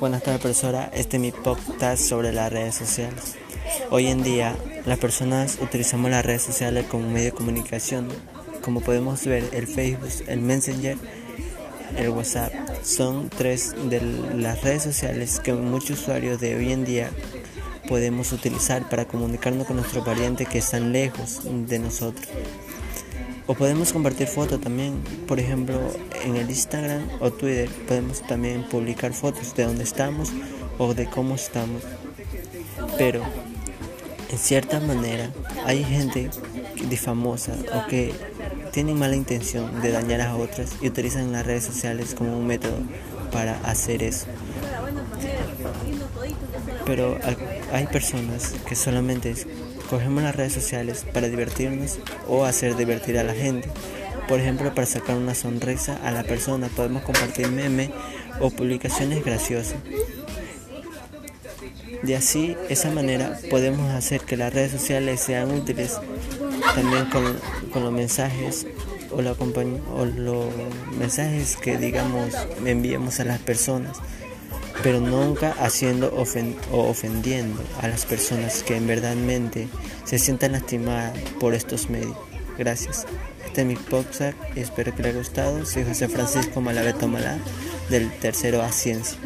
Buenas tardes, profesora. Este es mi podcast sobre las redes sociales. Hoy en día, las personas utilizamos las redes sociales como medio de comunicación. Como podemos ver, el Facebook, el Messenger, el WhatsApp son tres de las redes sociales que muchos usuarios de hoy en día podemos utilizar para comunicarnos con nuestros parientes que están lejos de nosotros. O podemos compartir fotos también, por ejemplo, en el Instagram o Twitter podemos también publicar fotos de dónde estamos o de cómo estamos. Pero, en cierta manera, hay gente difamosa o que tiene mala intención de dañar a otras y utilizan las redes sociales como un método para hacer eso. Pero hay personas que solamente cogemos las redes sociales para divertirnos o hacer divertir a la gente. Por ejemplo, para sacar una sonrisa a la persona podemos compartir memes o publicaciones graciosas. De así, esa manera podemos hacer que las redes sociales sean útiles también con, los mensajes o, o los mensajes que digamos enviamos a las personas pero nunca haciendo o ofendiendo a las personas que en verdadmente se sientan lastimadas por estos medios. Gracias. Este es mi podcast y espero que les haya gustado. Soy José Francisco Malabeto Malá del tercero A Ciencia.